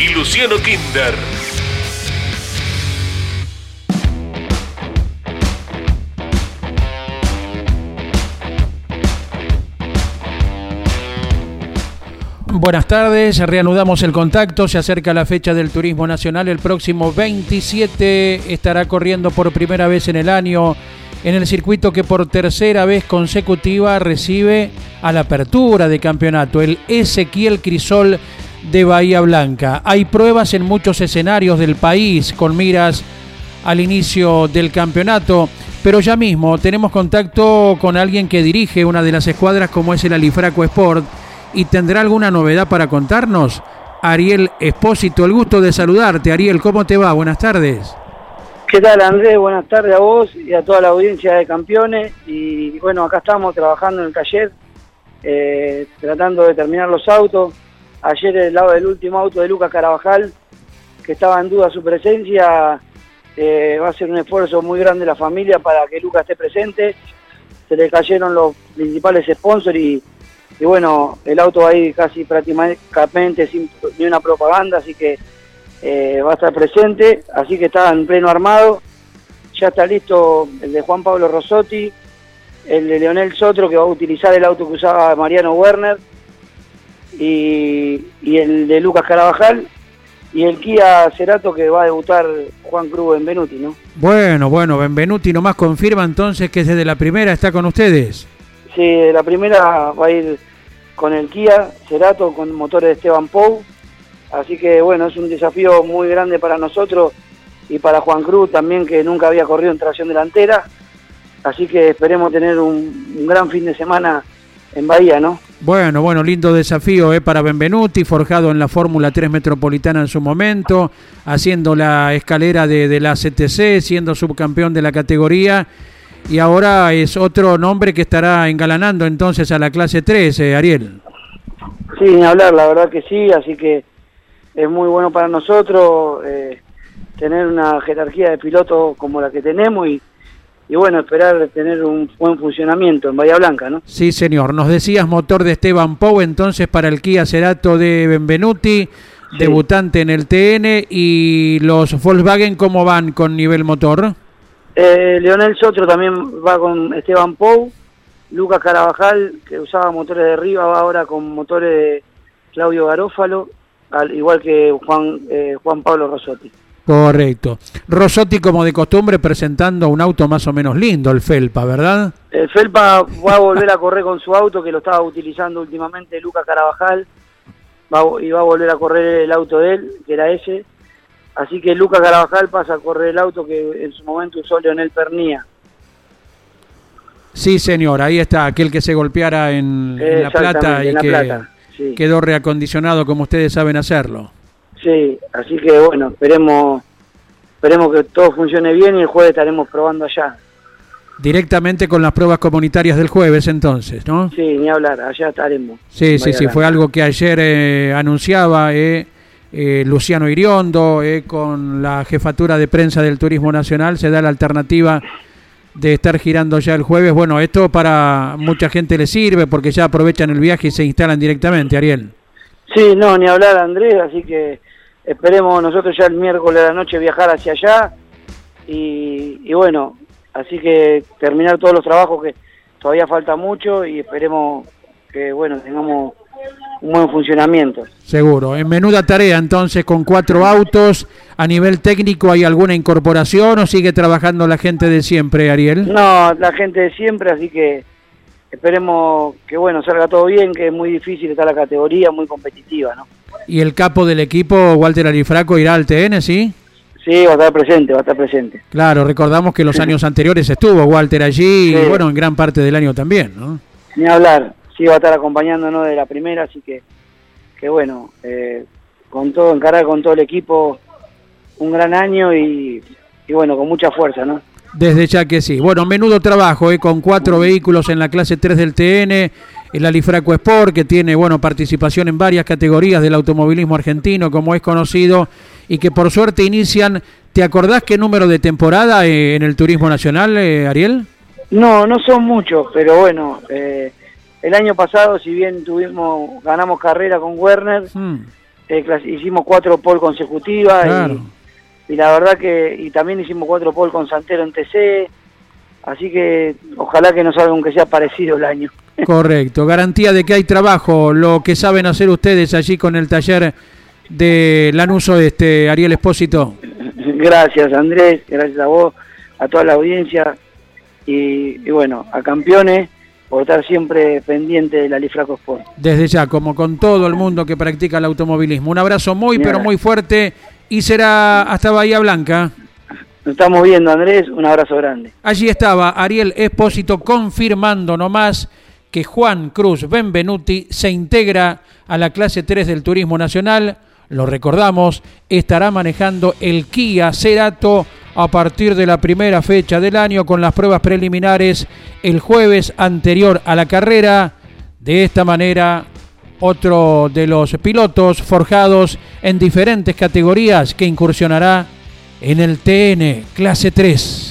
y Luciano Kinder. Buenas tardes, reanudamos el contacto, se acerca la fecha del Turismo Nacional, el próximo 27 estará corriendo por primera vez en el año en el circuito que por tercera vez consecutiva recibe a la apertura de campeonato, el Ezequiel Crisol de Bahía Blanca. Hay pruebas en muchos escenarios del país con miras al inicio del campeonato, pero ya mismo tenemos contacto con alguien que dirige una de las escuadras como es el Alifraco Sport y tendrá alguna novedad para contarnos. Ariel Espósito, el gusto de saludarte. Ariel, ¿cómo te va? Buenas tardes. ¿Qué tal Andrés? Buenas tardes a vos y a toda la audiencia de campeones. Y bueno, acá estamos trabajando en el taller, eh, tratando de terminar los autos. Ayer el lado del último auto de Lucas Carabajal, que estaba en duda su presencia, eh, va a ser un esfuerzo muy grande la familia para que Lucas esté presente. Se le cayeron los principales sponsors y, bueno, el auto va a casi prácticamente sin ni una propaganda, así que eh, va a estar presente, así que está en pleno armado. Ya está listo el de Juan Pablo Rossotti, el de Leonel Sotro, que va a utilizar el auto que usaba Mariano Werner, y, el de Lucas Carabajal, y el Kia Cerato que va a debutar Juan Cruz Benvenuti, ¿no? Bueno, bueno, Benvenuti nomás confirma entonces que desde la primera está con ustedes. Sí, de la primera va a ir con el Kia Cerato, con motores de Esteban Pou, Así que bueno, es un desafío muy grande para nosotros y para Juan Cruz también que nunca había corrido en tracción delantera. Así que esperemos tener un, gran fin de semana en Bahía, ¿no? Bueno, bueno, lindo desafío ¿eh? para Benvenuti, forjado en la Fórmula 3 Metropolitana en su momento, haciendo la escalera de, la CTC, siendo subcampeón de la categoría. Y ahora es otro nombre que estará engalanando entonces a la clase 3, eh, Ariel. Sí, ni hablar, la verdad que sí, así que es muy bueno para nosotros eh, tener una jerarquía de pilotos como la que tenemos y, y bueno, esperar tener un buen funcionamiento en Bahía Blanca, ¿no? Sí, señor. Nos decías motor de Esteban Pou, entonces para el Kia Cerato de Benvenuti, debutante en el TN, y los Volkswagen, ¿cómo van con nivel motor? Eh, Leonel Sotro también va con Esteban Pou, Lucas Carabajal, que usaba motores de arriba, va ahora con motores de Claudio Garófalo, al igual que Juan, eh, Juan Pablo Rosotti. Correcto. Rosotti, como de costumbre, presentando un auto más o menos lindo, el Felpa, ¿verdad? El Felpa va a volver a correr con su auto, que lo estaba utilizando últimamente Lucas Carabajal, va, y va a volver a correr el auto de él, que era ese. Así que Lucas Carabajal pasa a correr el auto que en su momento usó Leonel Pernía. Sí, señor, ahí está, aquel que se golpeara en, La Plata y que quedó reacondicionado como ustedes saben hacerlo. Sí, así que bueno, esperemos, esperemos que todo funcione bien y el jueves estaremos probando allá. Directamente con las pruebas comunitarias del jueves entonces, ¿no? Sí, ni hablar, allá estaremos. Sí, sí, sí, fue algo que ayer eh, anunciaba eh, eh, Luciano Iriondo con la jefatura de prensa del Turismo Nacional, se da la alternativa de estar girando ya el jueves. Bueno, esto para mucha gente le sirve porque ya aprovechan el viaje y se instalan directamente, Ariel. Sí, no, ni hablar Andrés, así que esperemos nosotros ya el miércoles de la noche viajar hacia allá y, y bueno, así que terminar todos los trabajos que todavía falta mucho y esperemos que bueno, tengamos un buen funcionamiento. Seguro. En menuda tarea entonces con cuatro autos. A nivel técnico, ¿hay alguna incorporación o sigue trabajando la gente de siempre, Ariel? No, la gente de siempre, así que esperemos que bueno salga todo bien, que es muy difícil, está la categoría muy competitiva, ¿no? ¿Y el capo del equipo, Walter Arifraco, irá al TN, sí? Sí, va a estar presente, va a estar presente. Claro, recordamos que los años anteriores estuvo Walter allí y bueno, en gran parte del año también, ¿no? Ni hablar, sí va a estar acompañándonos de la primera, así que, que bueno, eh, con todo, encarar con todo el equipo un gran año y, y bueno, con mucha fuerza, ¿no? Desde ya que sí. Bueno, menudo trabajo, ¿eh? con cuatro vehículos en la clase 3 del TN, el Alifraco Sport, que tiene bueno, participación en varias categorías del automovilismo argentino, como es conocido, y que por suerte inician. ¿Te acordás qué número de temporada eh, en el Turismo Nacional, eh, Ariel? No, no son muchos, pero bueno, eh, el año pasado, si bien tuvimos ganamos carrera con Werner, hmm. hicimos cuatro pole consecutivas y y la verdad que y también hicimos cuatro pole con Santero en TC, así que ojalá que nos salga aunque sea parecido el año. Correcto, garantía de que hay trabajo, lo que saben hacer ustedes allí con el taller de Lanuso, este Ariel Espósito. Gracias Andrés, gracias a vos, a toda la audiencia y, bueno, a campeones por estar siempre pendiente de la Lifraco Sport. Desde ya, como con todo el mundo que practica el automovilismo. Un abrazo muy, pero muy fuerte y será hasta Bahía Blanca. Nos estamos viendo, Andrés. Un abrazo grande. Allí estaba Ariel Espósito confirmando nomás que Juan Cruz Benvenuti se integra a la clase 3 del Turismo Nacional. Lo recordamos, estará manejando el Kia Cerato a partir de la primera fecha del año con las pruebas preliminares el jueves anterior a la carrera. De esta manera otro de los pilotos forjados en diferentes categorías que incursionará en el TN clase 3.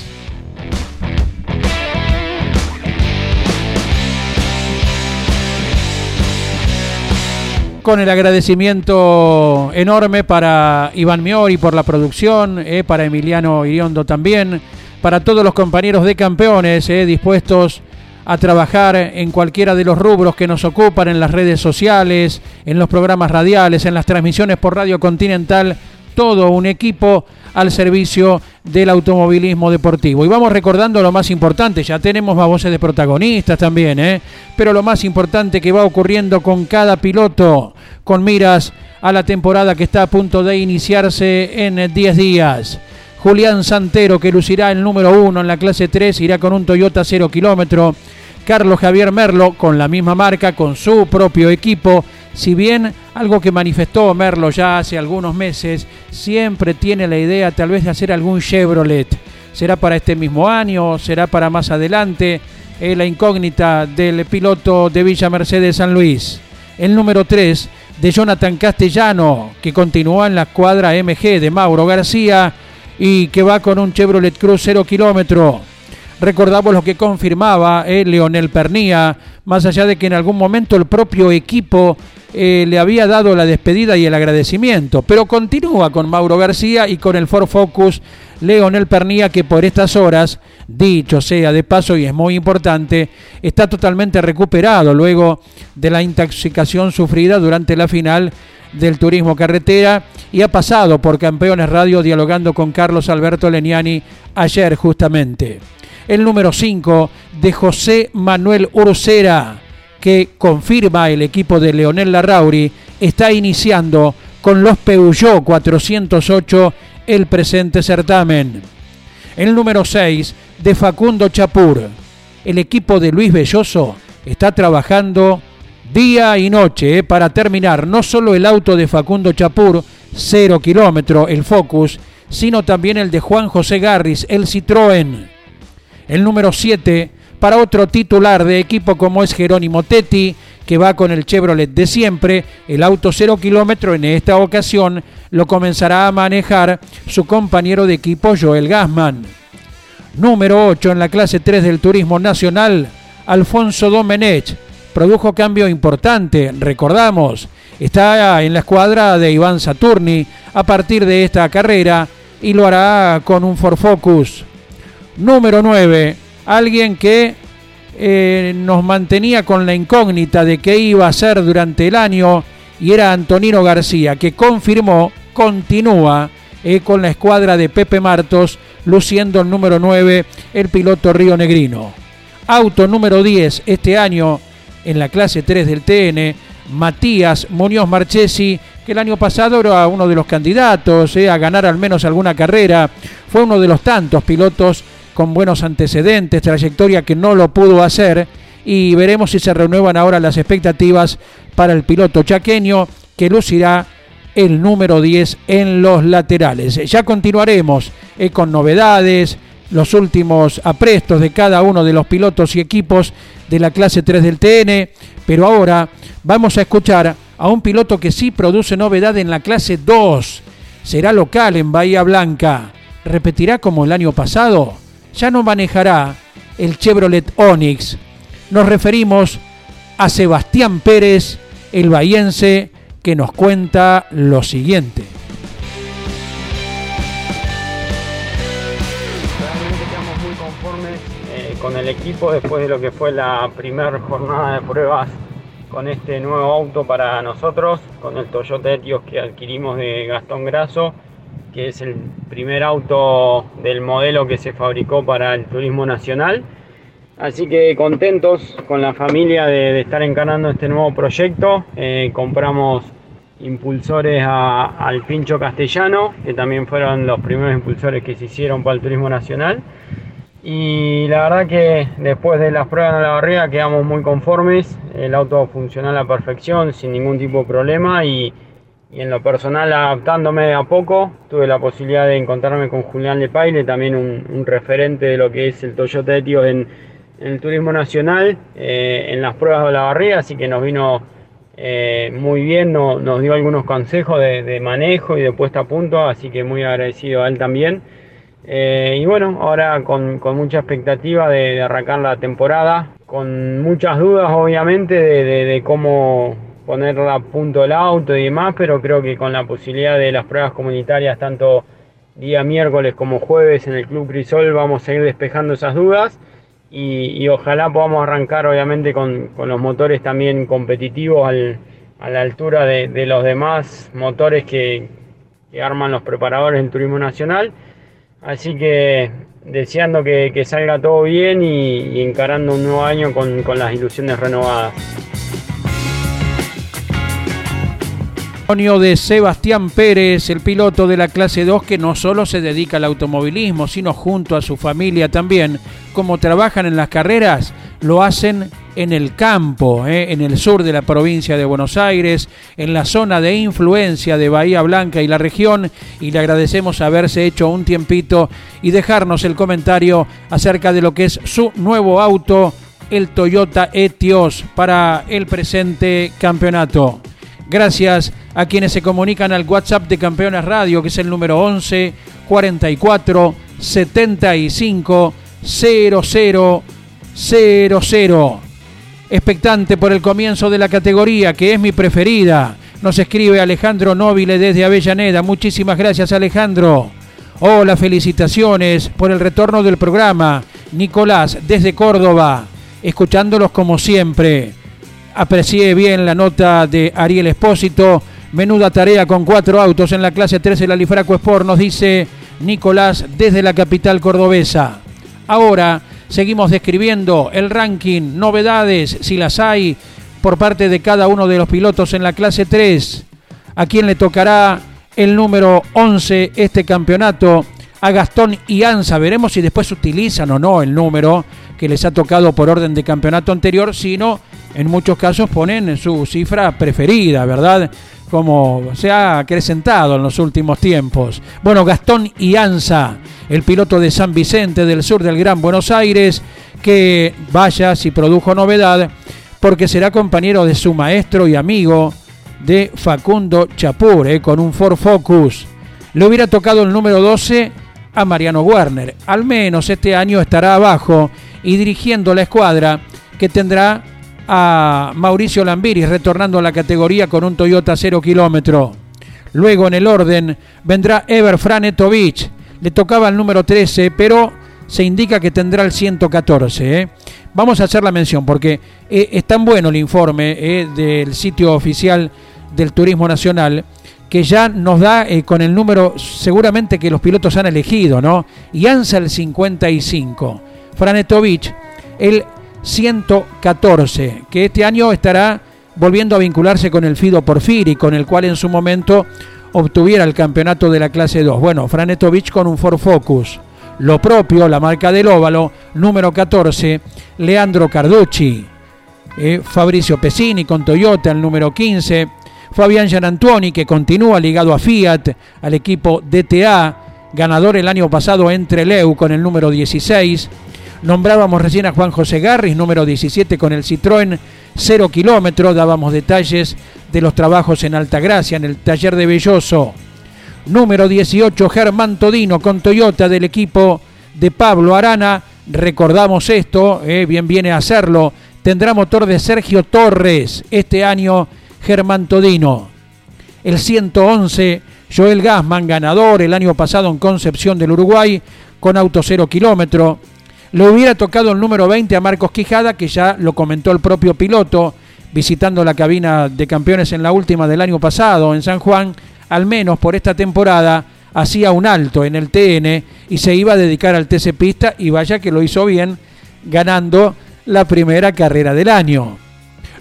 Con el agradecimiento enorme para Iván Miori por la producción, eh, para Emiliano Iriondo también, para todos los compañeros de campeones eh, dispuestos a trabajar en cualquiera de los rubros que nos ocupan en las redes sociales, en los programas radiales, en las transmisiones por Radio Continental, todo un equipo al servicio del automovilismo deportivo. Y vamos recordando lo más importante, ya tenemos más voces de protagonistas también, ¿eh? pero lo más importante que va ocurriendo con cada piloto, con miras a la temporada que está a punto de iniciarse en 10 días. Julián Santero, que lucirá el número uno en la clase 3, irá con un Toyota 0 kilómetro. Carlos Javier Merlo con la misma marca, con su propio equipo. Si bien algo que manifestó Merlo ya hace algunos meses, siempre tiene la idea tal vez de hacer algún Chevrolet. ¿Será para este mismo año? ¿Será para más adelante? La incógnita del piloto de Villa Mercedes San Luis. El número 3 de Jonathan Castellano, que continúa en la cuadra MG de Mauro García y que va con un Chevrolet Cruz 0 kilómetro. Recordamos lo que confirmaba eh, Leonel Pernía, más allá de que en algún momento el propio equipo eh, le había dado la despedida y el agradecimiento, pero continúa con Mauro García y con el Ford Focus Leonel Pernía, que por estas horas, dicho sea de paso y es muy importante, está totalmente recuperado luego de la intoxicación sufrida durante la final del turismo carretera y ha pasado por Campeones Radio dialogando con Carlos Alberto Leniani ayer justamente el número 5 de José Manuel Ursera, que confirma el equipo de Leonel Larrauri, está iniciando con los Peugeot 408 el presente certamen. El número 6 de Facundo Chapur, el equipo de Luis Belloso está trabajando día y noche eh, para terminar no solo el auto de Facundo Chapur, 0 kilómetro, el Focus, sino también el de Juan José Garris, el Citroën el número 7 para otro titular de equipo como es Jerónimo Tetti, que va con el Chevrolet de siempre, el auto 0 kilómetro en esta ocasión lo comenzará a manejar su compañero de equipo Joel Gassman. Número 8 en la clase 3 del Turismo Nacional, Alfonso Domenech. Produjo cambio importante, recordamos, está en la escuadra de Iván Saturni a partir de esta carrera y lo hará con un Ford Focus número 9, alguien que eh, nos mantenía con la incógnita de qué iba a ser durante el año y era Antonino García, que confirmó, continúa eh, con la escuadra de Pepe Martos, luciendo el número 9, el piloto Río Negrino. Auto número 10 este año en la clase 3 del TN, Matías Muñoz Marchesi, que el año pasado era uno de los candidatos eh, a ganar al menos alguna carrera, fue uno de los tantos pilotos con buenos antecedentes, trayectoria que no lo pudo hacer y veremos si se renuevan ahora las expectativas para el piloto chaqueño que lucirá el número 10 en los laterales. Ya continuaremos eh, con novedades, los últimos aprestos de cada uno de los pilotos y equipos de la clase 3 del TN, pero ahora vamos a escuchar a un piloto que sí produce novedad en la clase 2. Será local en Bahía Blanca. ¿Repetirá como el año pasado? Ya no manejará el Chevrolet Onix. Nos referimos a Sebastián Pérez, el bahiense, que nos cuenta lo siguiente. con el equipo después de lo que fue la primera jornada de pruebas con este nuevo auto para nosotros, con el Toyota Etios que adquirimos de Gastón Graso, que es el primer auto del modelo que se fabricó para el turismo nacional. Así que contentos con la familia de, estar encarando este nuevo proyecto. Eh, compramos impulsores al Pincho Castellano, que también fueron los primeros impulsores que se hicieron para el turismo nacional. Y la verdad que después de las pruebas en la barriga quedamos muy conformes. El auto funcionó a la perfección, sin ningún tipo de problema. Y, en lo personal, adaptándome a poco, tuve la posibilidad de encontrarme con Julián Lepaile, también un, referente de lo que es el Toyota Etios en, el turismo nacional, eh, en las pruebas de la barriga. Así que nos vino eh, muy bien, nos dio algunos consejos de, de manejo y de puesta a punto. Así que muy agradecido a él también. Eh, y bueno, ahora con, mucha expectativa de, arrancar la temporada, con muchas dudas obviamente de, cómo poner a punto el auto y demás, pero creo que con la posibilidad de las pruebas comunitarias, tanto día miércoles como jueves en el Club Crisol, vamos a ir despejando esas dudas. Y, ojalá podamos arrancar obviamente con, los motores también competitivos a la altura de, los demás motores que, que arman los preparadores del turismo nacional Así que deseando que, salga todo bien y, encarando un nuevo año con, con las ilusiones renovadas. De Sebastián Pérez, el piloto de la clase 2 que no solo se dedica al automovilismo, sino junto a su familia también, como trabajan en las carreras, lo hacen en el campo, eh, en el sur de la provincia de Buenos Aires, en la zona de influencia de Bahía Blanca y la región, y le agradecemos haberse hecho un tiempito y dejarnos el comentario acerca de lo que es su nuevo auto, el Toyota Etios, para el presente campeonato. Gracias a quienes se comunican al WhatsApp de Campeones Radio, que es el número 11 44 75 00 00 expectante por el comienzo de la categoría, que es mi preferida. Nos escribe Alejandro Nobile desde Avellaneda. Muchísimas gracias, Alejandro. Hola, felicitaciones por el retorno del programa. Nicolás, desde Córdoba, escuchándolos como siempre. Aprecié bien la nota de Ariel Espósito. Menuda tarea con cuatro autos en la clase 13 de la Lifraco Sport, nos dice Nicolás desde la capital cordobesa. Ahora Seguimos describiendo el ranking, novedades, si las hay, por parte de cada uno de los pilotos en la clase 3. A quién le tocará el número 11 este campeonato. A Gastón y Ansa. Veremos si después utilizan o no el número que les ha tocado por orden de campeonato anterior, sino en muchos casos ponen su cifra preferida, ¿verdad? como se ha acrecentado en los últimos tiempos. Bueno, Gastón Ianza, el piloto de San Vicente del sur del Gran Buenos Aires, que vaya si produjo novedad, porque será compañero de su maestro y amigo de Facundo Chapur, eh, con un Ford Focus. Le hubiera tocado el número 12 a Mariano Werner. Al menos este año estará abajo y dirigiendo la escuadra que tendrá a Mauricio Lambiris, retornando a la categoría con un Toyota 0 kilómetro. Luego en el orden vendrá Ever Franetovich. Le tocaba el número 13, pero se indica que tendrá el 114. ¿eh? Vamos a hacer la mención porque eh, es tan bueno el informe eh, del sitio oficial del Turismo Nacional que ya nos da con el número seguramente que los pilotos han elegido, ¿no? Y Ansa el 55. Franetovich el 114, que este año estará volviendo a vincularse con el Fido Porfiri, con el cual en su momento obtuviera el campeonato de la clase 2. Bueno, Franetovich con un Ford Focus. Lo propio, la marca del óvalo, número 14, Leandro Carducci. Eh, Fabricio Pesini con Toyota, el número 15. Fabián Gianantuoni, que continúa ligado a Fiat, al equipo DTA, ganador el año pasado entre Leu con el número 16. Nombrábamos recién a Juan José Garris, número 17 con el Citroën 0 kilómetros. Dábamos detalles de los trabajos en Altagracia, en el taller de Belloso. Número 18, Germán Todino con Toyota del equipo de Pablo Arana. Recordamos esto, eh, bien viene a hacerlo. Tendrá motor de Sergio Torres este año, Germán Todino. El 111, Joel Gasman, ganador el año pasado en Concepción del Uruguay, con auto 0 kilómetro. Le hubiera tocado el número 20 a Marcos Quijada, que ya lo comentó el propio piloto, visitando la cabina de campeones en la última del año pasado en San Juan, al menos por esta temporada hacía un alto en el TN y se iba a dedicar al TC Pista y vaya que lo hizo bien, ganando la primera carrera del año.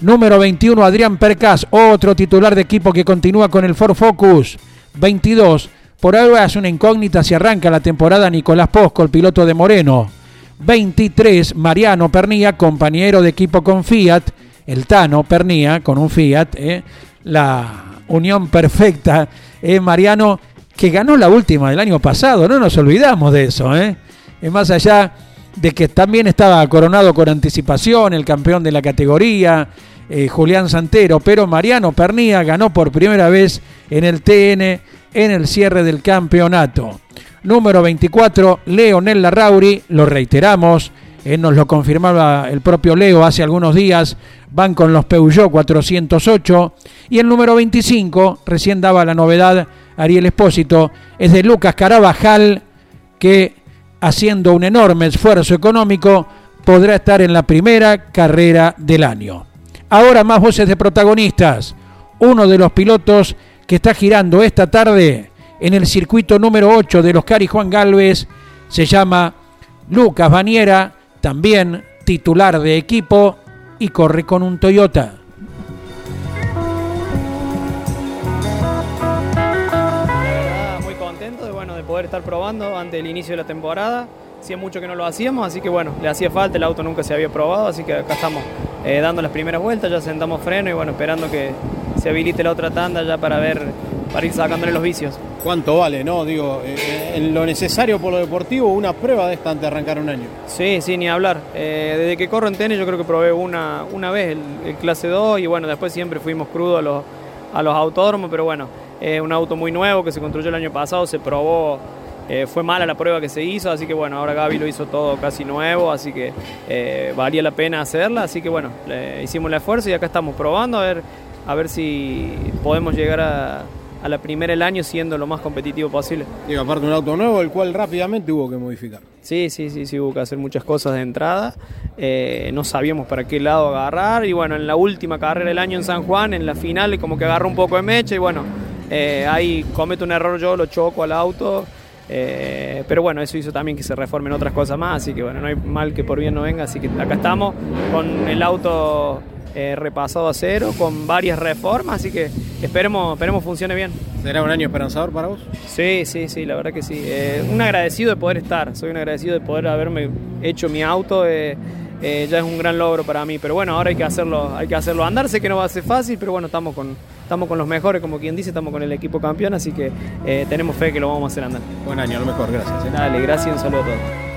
Número 21, Adrián Percas, otro titular de equipo que continúa con el Ford Focus. 22, por ahora es una incógnita si arranca la temporada Nicolás Posco, el piloto de Moreno. 23, Mariano Pernía, compañero de equipo con Fiat, el Tano Pernía con un Fiat, eh, la unión perfecta, eh, Mariano, que ganó la última del año pasado, no nos olvidamos de eso, eh. Es más allá de que también estaba coronado con anticipación, el campeón de la categoría, eh, Julián Santero, pero Mariano Pernía ganó por primera vez en el TN en el cierre del campeonato número 24, Leonel Larrauri, lo reiteramos, él nos lo confirmaba el propio Leo hace algunos días, van con los Peugeot 408, y el número 25, recién daba la novedad Ariel Espósito, es de Lucas Carabajal, que haciendo un enorme esfuerzo económico podrá estar en la primera carrera del año. Ahora más voces de protagonistas. Uno de los pilotos que está girando esta tarde en el circuito número 8 de los Cari Juan Galvez. Se llama Lucas Baniera, también titular de equipo y corre con un Toyota. Muy contento de, bueno, de poder estar probando antes del inicio de la temporada. Hacía mucho que no lo hacíamos, así que bueno, le hacía falta, el auto nunca se había probado, así que acá estamos eh, dando las primeras vueltas, ya sentamos freno y bueno, esperando que se habilite la otra tanda ya para ver, para ir sacándole los vicios cuánto vale, ¿no? Digo, eh, eh, en lo necesario por lo deportivo, una prueba de esta antes de arrancar un año. Sí, sí, ni hablar. Eh, desde que corro en tenis yo creo que probé una, una vez el, clase 2 y bueno, después siempre fuimos crudos a los, a los autódromos, pero bueno, un auto muy nuevo que se construyó el año pasado, se probó, fue mala la prueba que se hizo, así que bueno, ahora Gaby lo hizo todo casi nuevo, así que valía la pena hacerla, así que bueno, hicimos el esfuerzo y acá estamos probando a ver, a ver si podemos llegar a a la primera del año siendo lo más competitivo posible. Y aparte un auto nuevo, el cual rápidamente hubo que modificar. Sí, sí, sí, sí, hubo que hacer muchas cosas de entrada. Eh, no sabíamos para qué lado agarrar. Y bueno, en la última carrera del año en San Juan, en la final, como que agarró un poco de mecha. Y bueno, eh, ahí cometo un error yo, lo choco al auto. Eh, pero bueno, eso hizo también que se reformen otras cosas más. Así que bueno, no hay mal que por bien no venga. Así que acá estamos con el auto eh, repasado a cero, con varias reformas, así que esperemos, esperemos funcione bien. ¿Será un año esperanzador para vos? Sí, sí, sí, la verdad que sí. Eh, un agradecido de poder estar, soy un agradecido de poder haberme hecho mi auto. Eh, ya es un gran logro para mí, pero bueno, ahora hay que hacerlo, hay que hacerlo andar, sé que no va a ser fácil, pero bueno, estamos con, estamos con los mejores, como quien dice, estamos con el equipo campeón, así que tenemos fe que lo vamos a hacer andar. Buen año, a lo mejor, gracias. Dale, gracias y un saludo a todos.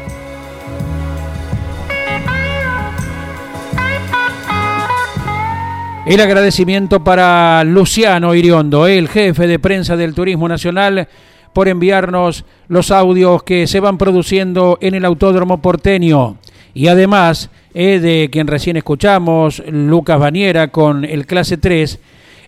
El agradecimiento para Luciano Iriondo, el jefe de prensa del Turismo Nacional, por enviarnos los audios que se van produciendo en el Autódromo Porteño. Y además eh, de quien recién escuchamos, Lucas Baniera con el clase 3,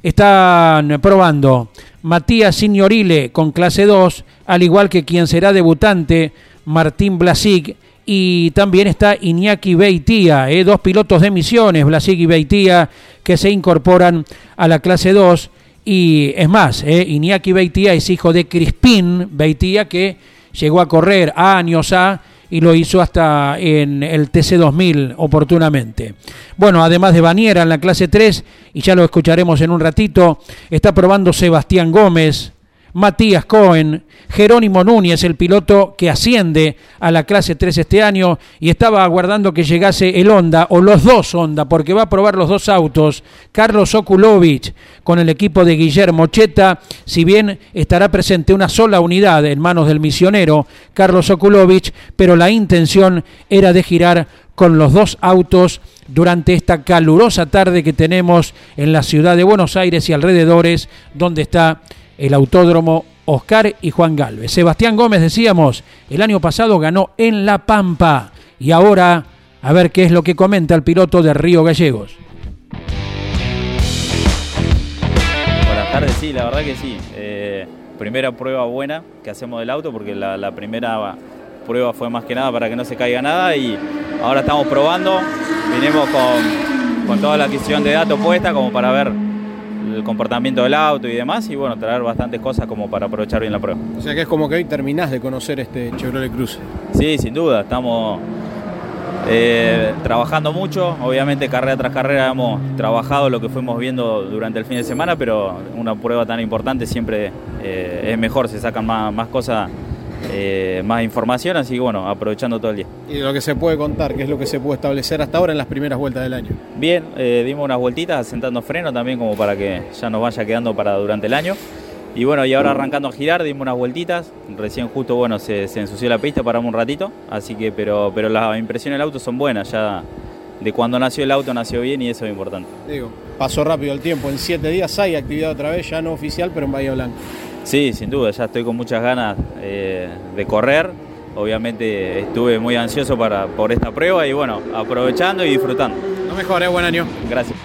están probando Matías Signorile con clase 2, al igual que quien será debutante, Martín Blasic y también está Iñaki Beitía, eh, dos pilotos de misiones, Blasig y Beitía, que se incorporan a la clase 2. Y es más, eh, Iñaki Beitía es hijo de Crispín Beitía, que llegó a correr años A y lo hizo hasta en el TC2000 oportunamente. Bueno, además de Baniera en la clase 3, y ya lo escucharemos en un ratito, está probando Sebastián Gómez, Matías Cohen, Jerónimo Núñez, el piloto que asciende a la clase 3 este año y estaba aguardando que llegase el Honda o los dos Honda porque va a probar los dos autos. Carlos Okulovich con el equipo de Guillermo Cheta, si bien estará presente una sola unidad en manos del misionero Carlos Okulovich, pero la intención era de girar con los dos autos durante esta calurosa tarde que tenemos en la ciudad de Buenos Aires y alrededores, donde está el autódromo Oscar y Juan Galvez. Sebastián Gómez, decíamos, el año pasado ganó en La Pampa y ahora a ver qué es lo que comenta el piloto de Río Gallegos. Buenas tardes, sí, la verdad que sí. Eh, primera prueba buena que hacemos del auto porque la, primera prueba fue más que nada para que no se caiga nada y ahora estamos probando, vinimos con, con toda la adquisición de datos puesta como para ver el comportamiento del auto y demás y bueno, traer bastantes cosas como para aprovechar bien la prueba. O sea que es como que hoy terminás de conocer este Chevrolet Cruze. Sí, sin duda, estamos eh, trabajando mucho, obviamente carrera tras carrera hemos trabajado lo que fuimos viendo durante el fin de semana, pero una prueba tan importante siempre eh, es mejor, se sacan más, más cosas eh, más información, así que bueno, aprovechando todo el día. Y lo que se puede contar, ¿qué es lo que se puede establecer hasta ahora en las primeras vueltas del año? Bien, eh, dimos unas vueltitas sentando freno también como para que ya nos vaya quedando para durante el año. Y bueno, y ahora arrancando a girar, dimos unas vueltitas. Recién justo, bueno, se, se ensució la pista, paramos un ratito. Así que, pero, pero las impresiones del auto son buenas. Ya de cuando nació el auto nació bien y eso es importante. Digo, pasó rápido el tiempo. En siete días hay actividad otra vez, ya no oficial, pero en Bahía Blanca. Sí, sin duda, ya estoy con muchas ganas eh, de correr. Obviamente estuve muy ansioso para, por esta prueba y bueno, aprovechando y disfrutando. Lo mejor, ¿eh? buen año. Gracias.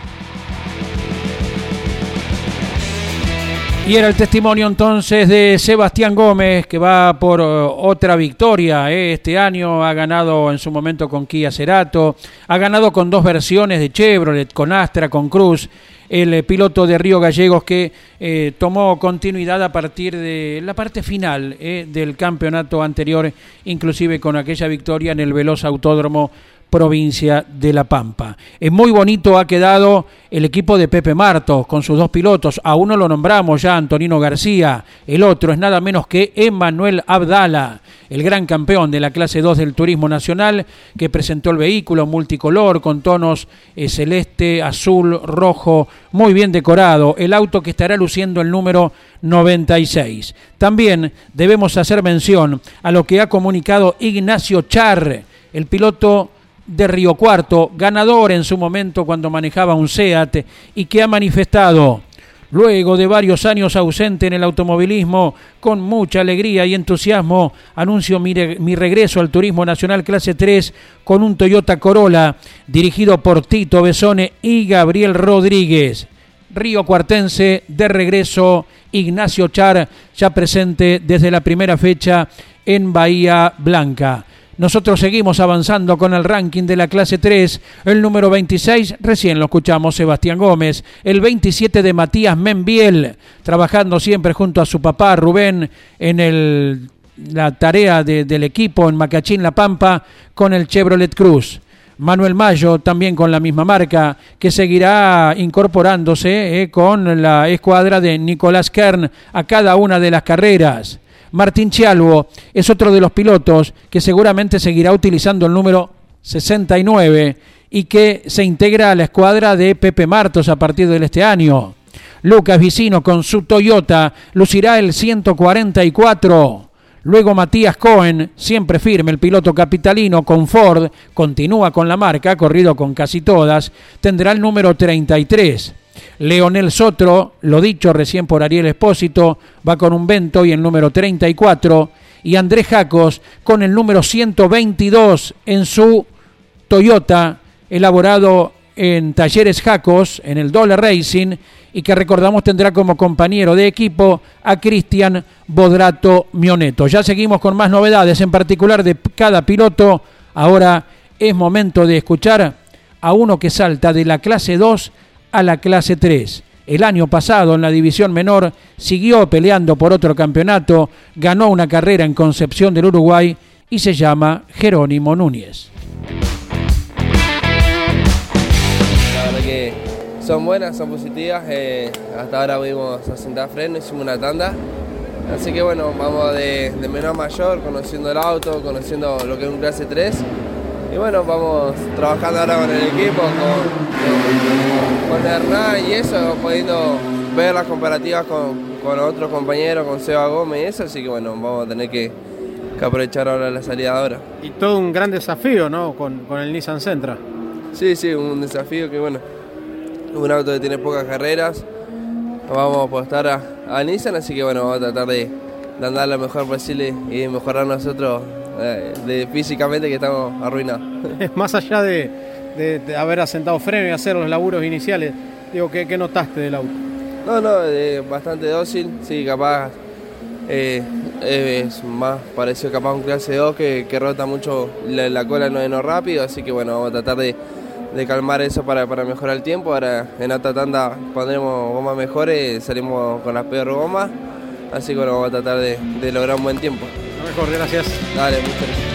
Y era el testimonio entonces de Sebastián Gómez, que va por uh, otra victoria. ¿eh? Este año ha ganado en su momento con Kia Cerato, ha ganado con dos versiones de Chevrolet, con Astra, con Cruz. El eh, piloto de Río Gallegos que eh, tomó continuidad a partir de la parte final eh, del campeonato anterior, inclusive con aquella victoria en el Veloz Autódromo provincia de La Pampa. Es muy bonito ha quedado el equipo de Pepe Martos con sus dos pilotos. A uno lo nombramos ya, Antonino García. El otro es nada menos que Emanuel Abdala, el gran campeón de la clase 2 del Turismo Nacional, que presentó el vehículo multicolor con tonos eh, celeste, azul, rojo, muy bien decorado. El auto que estará luciendo el número 96. También debemos hacer mención a lo que ha comunicado Ignacio Char, el piloto de Río Cuarto, ganador en su momento cuando manejaba un SEAT y que ha manifestado, luego de varios años ausente en el automovilismo, con mucha alegría y entusiasmo, anuncio mi, mi, regreso al Turismo Nacional Clase 3 con un Toyota Corolla dirigido por Tito Besone y Gabriel Rodríguez. Río Cuartense de regreso, Ignacio Char ya presente desde la primera fecha en Bahía Blanca. Nosotros seguimos avanzando con el ranking de la clase 3. El número 26, recién lo escuchamos, Sebastián Gómez. El 27 de Matías Membiel, trabajando siempre junto a su papá Rubén en la tarea de, del equipo en Macachín La Pampa con el Chevrolet Cruz. Manuel Mayo, también con la misma marca, que seguirá incorporándose eh, con la escuadra de Nicolás Kern a cada una de las carreras. Martín Chialvo es otro de los pilotos que seguramente seguirá utilizando el número 69 y que se integra a la escuadra de Pepe Martos a partir de este año. Lucas Vicino con su Toyota lucirá el 144. Luego Matías Cohen, siempre firme, el piloto capitalino con Ford, continúa con la marca, corrido con casi todas, tendrá el número 33. Leonel Sotro, lo dicho recién por Ariel Espósito, va con un Vento y el número 34. Y Andrés Jacos con el número 122 en su Toyota, elaborado en Talleres Jacos, en el Dole Racing, y que recordamos tendrá como compañero de equipo a Cristian Bodrato Mioneto. Ya seguimos con más novedades, en particular de cada piloto. Ahora es momento de escuchar a uno que salta de la clase 2 a la clase 3. El año pasado en la división menor siguió peleando por otro campeonato, ganó una carrera en Concepción del Uruguay y se llama Jerónimo Núñez. La verdad que son buenas, son positivas. Eh, hasta ahora pudimos asentar freno, hicimos una tanda Así que bueno, vamos de, de menor a mayor, conociendo el auto, conociendo lo que es un clase 3. Y bueno, vamos trabajando ahora con el equipo, con, con Hernán y eso, pudiendo ver las comparativas con, con otros compañeros, con Seba Gómez y eso, así que bueno, vamos a tener que, que aprovechar ahora la salida ahora. Y todo un gran desafío, ¿no? Con, con el Nissan Sentra. Sí, sí, un desafío que bueno, un auto que tiene pocas carreras, vamos a apostar a, a Nissan, así que bueno, vamos a tratar de, de andar lo mejor posible y mejorar nosotros eh, de, físicamente que estamos arruinados. Más allá de, de- de haber asentado freno y hacer los laburos iniciales, digo, ¿qué, qué notaste del auto? No, no, eh, bastante dócil, sí, capaz eh, es más parecido capaz a un clase 2 que, que rota mucho la, la cola no es no rápido, así que bueno, vamos a tratar de, de calmar eso para, para mejorar el tiempo. Ahora en esta tanda pondremos gomas mejores, salimos con las peor gomas, así que bueno, vamos a tratar de, de lograr un buen tiempo. Gracias. Dale, muchas gracias.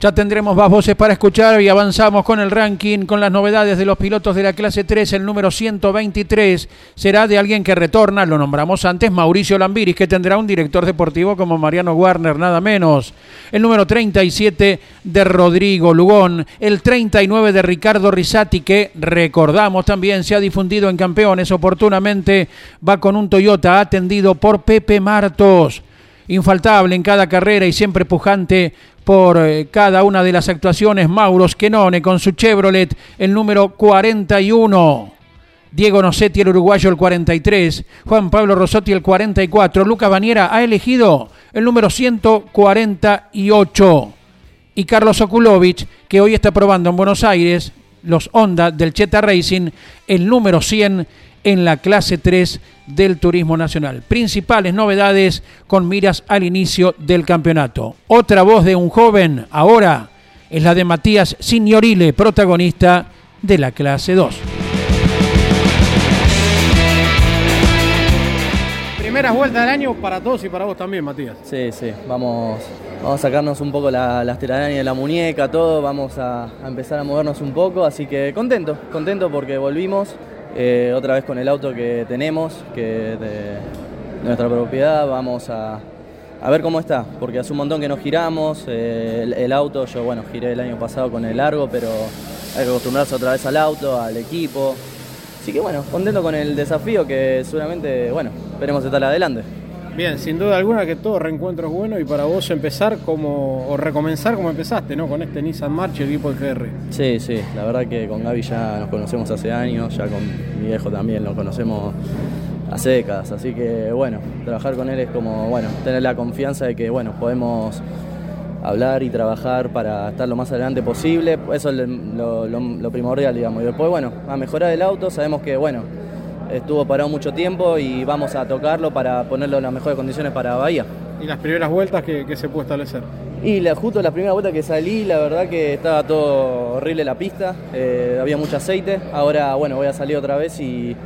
Ya tendremos más voces para escuchar y avanzamos con el ranking, con las novedades de los pilotos de la clase 3. El número 123 será de alguien que retorna, lo nombramos antes, Mauricio Lambiris, que tendrá un director deportivo como Mariano Warner, nada menos. El número 37 de Rodrigo Lugón. El 39 de Ricardo Risati, que recordamos también se ha difundido en campeones oportunamente, va con un Toyota atendido por Pepe Martos infaltable en cada carrera y siempre pujante por eh, cada una de las actuaciones. Mauro Schenone con su Chevrolet, el número 41. Diego Nocetti, el uruguayo, el 43. Juan Pablo Rosotti, el 44. Lucas Baniera ha elegido el número 148. Y Carlos Okulovich, que hoy está probando en Buenos Aires los Honda del Cheta Racing, el número 100 en la clase 3 del Turismo Nacional. Principales novedades con miras al inicio del campeonato. Otra voz de un joven ahora es la de Matías Signorile, protagonista de la clase 2. Primeras vueltas del año para todos y para vos también, Matías. Sí, sí, vamos, vamos a sacarnos un poco la- las telarañas de la muñeca, todo, vamos a, a empezar a movernos un poco, así que contento, contento porque volvimos eh, otra vez con el auto que tenemos, que de, nuestra propiedad, vamos a, a ver cómo está, porque hace un montón que no giramos, eh, el, el auto, yo bueno, giré el año pasado con el largo, pero hay que acostumbrarse otra vez al auto, al equipo, así que bueno, contento con el desafío que seguramente, bueno, esperemos estar adelante. Bien, sin duda alguna que todo reencuentro es bueno y para vos empezar como, o recomenzar como empezaste, ¿no? Con este Nissan March y el equipo de GR. Sí, sí, la verdad que con Gaby ya nos conocemos hace años, ya con mi viejo también lo conocemos hace décadas, así que bueno, trabajar con él es como, bueno, tener la confianza de que, bueno, podemos hablar y trabajar para estar lo más adelante posible, eso es lo, lo- lo primordial, digamos, y después, bueno, a mejorar el auto, sabemos que, bueno, estuvo parado mucho tiempo y vamos a tocarlo para ponerlo en las mejores condiciones para Bahía. Y las primeras vueltas que, que se puede establecer. Y la, justo la primera vuelta que salí, la verdad que estaba todo horrible la pista, eh, había mucho aceite. Ahora, bueno, voy a salir otra vez y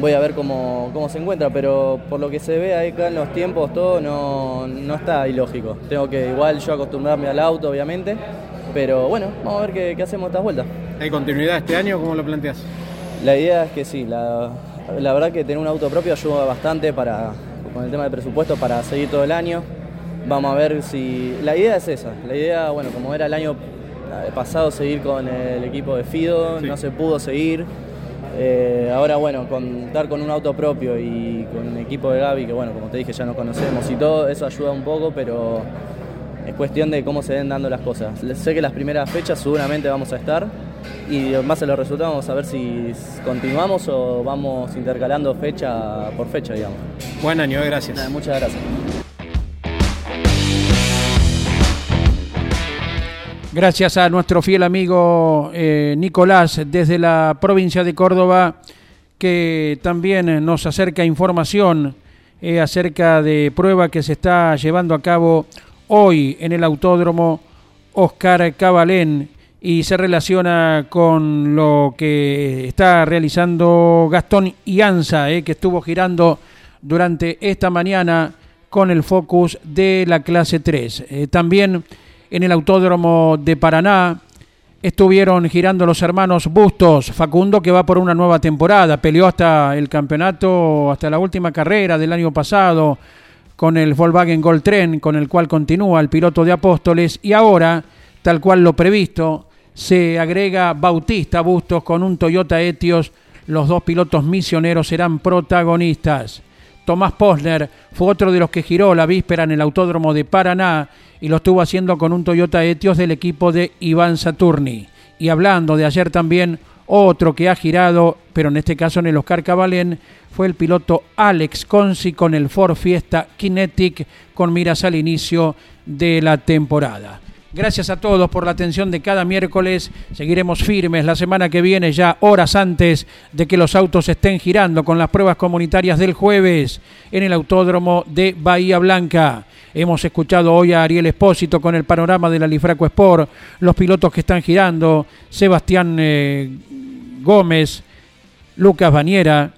voy a ver cómo, cómo se encuentra, pero por lo que se ve ahí acá en los tiempos, todo no, no está ilógico. Tengo que igual yo acostumbrarme al auto, obviamente, pero bueno, vamos a ver qué, qué hacemos estas vueltas. ¿Hay continuidad este año? ¿Cómo lo planteas? La idea es que sí, la, la verdad que tener un auto propio ayuda bastante para, con el tema de presupuesto para seguir todo el año. Vamos a ver si... La idea es esa, la idea, bueno, como era el año pasado seguir con el equipo de Fido, no se pudo seguir. Eh, ahora, bueno, contar con un auto propio y con un equipo de Gaby, que bueno, como te dije, ya nos conocemos y todo, eso ayuda un poco, pero es cuestión de cómo se ven dando las cosas. Sé que las primeras fechas seguramente vamos a estar y en base a los resultados vamos a ver si continuamos o vamos intercalando fecha por fecha, digamos. Buen año, eh, gracias. Nada, muchas gracias. Gracias a nuestro fiel amigo eh, Nicolás desde la provincia de Córdoba, que también nos acerca información eh, acerca de prueba que se está llevando a cabo hoy en el autódromo Oscar Cabalén y se relaciona con lo que está realizando Gastón Ianza, eh, que estuvo girando durante esta mañana con el Focus de la clase 3. Eh, también en el Autódromo de Paraná estuvieron girando los hermanos Bustos. Facundo que va por una nueva temporada, peleó hasta el campeonato, hasta la última carrera del año pasado con el Volkswagen Gold Tren, con el cual continúa el piloto de Apóstoles y ahora, tal cual lo previsto, se agrega Bautista Bustos con un Toyota Etios. Los dos pilotos misioneros serán protagonistas. Tomás Posner fue otro de los que giró la víspera en el Autódromo de Paraná y lo estuvo haciendo con un Toyota Etios del equipo de Iván Saturni. Y hablando de ayer también, otro que ha girado, pero en este caso en el Oscar Cabalén, fue el piloto Alex Consi con el Ford Fiesta Kinetic con miras al inicio de la temporada. Gracias a todos por la atención de cada miércoles. Seguiremos firmes la semana que viene, ya horas antes de que los autos estén girando con las pruebas comunitarias del jueves en el Autódromo de Bahía Blanca. Hemos escuchado hoy a Ariel Espósito con el panorama de la Lifraco Sport, los pilotos que están girando, Sebastián eh, Gómez, Lucas Bañera,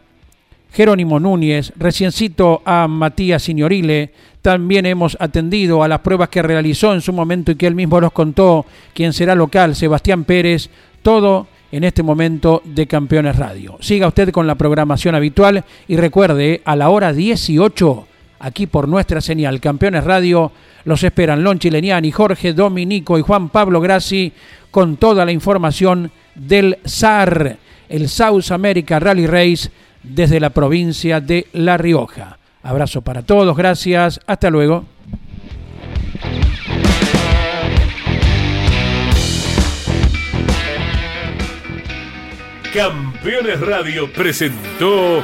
Jerónimo Núñez, reciencito a Matías Signorile, también hemos atendido a las pruebas que realizó en su momento y que él mismo nos contó, quien será local, Sebastián Pérez, todo en este momento de Campeones Radio. Siga usted con la programación habitual y recuerde, a la hora 18, aquí por nuestra señal Campeones Radio, los esperan Lon Chileniani, Jorge Dominico y Juan Pablo Grassi con toda la información del SAR, el South America Rally Race desde la provincia de La Rioja. Abrazo para todos, gracias, hasta luego. Campeones Radio presentó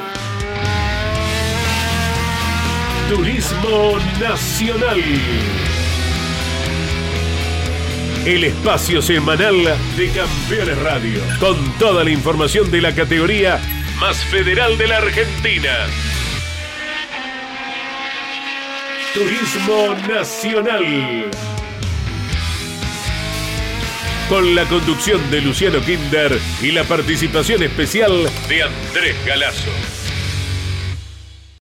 Turismo Nacional. El espacio semanal de Campeones Radio, con toda la información de la categoría más federal de la Argentina. Turismo Nacional. Con la conducción de Luciano Kinder y la participación especial de Andrés Galazo.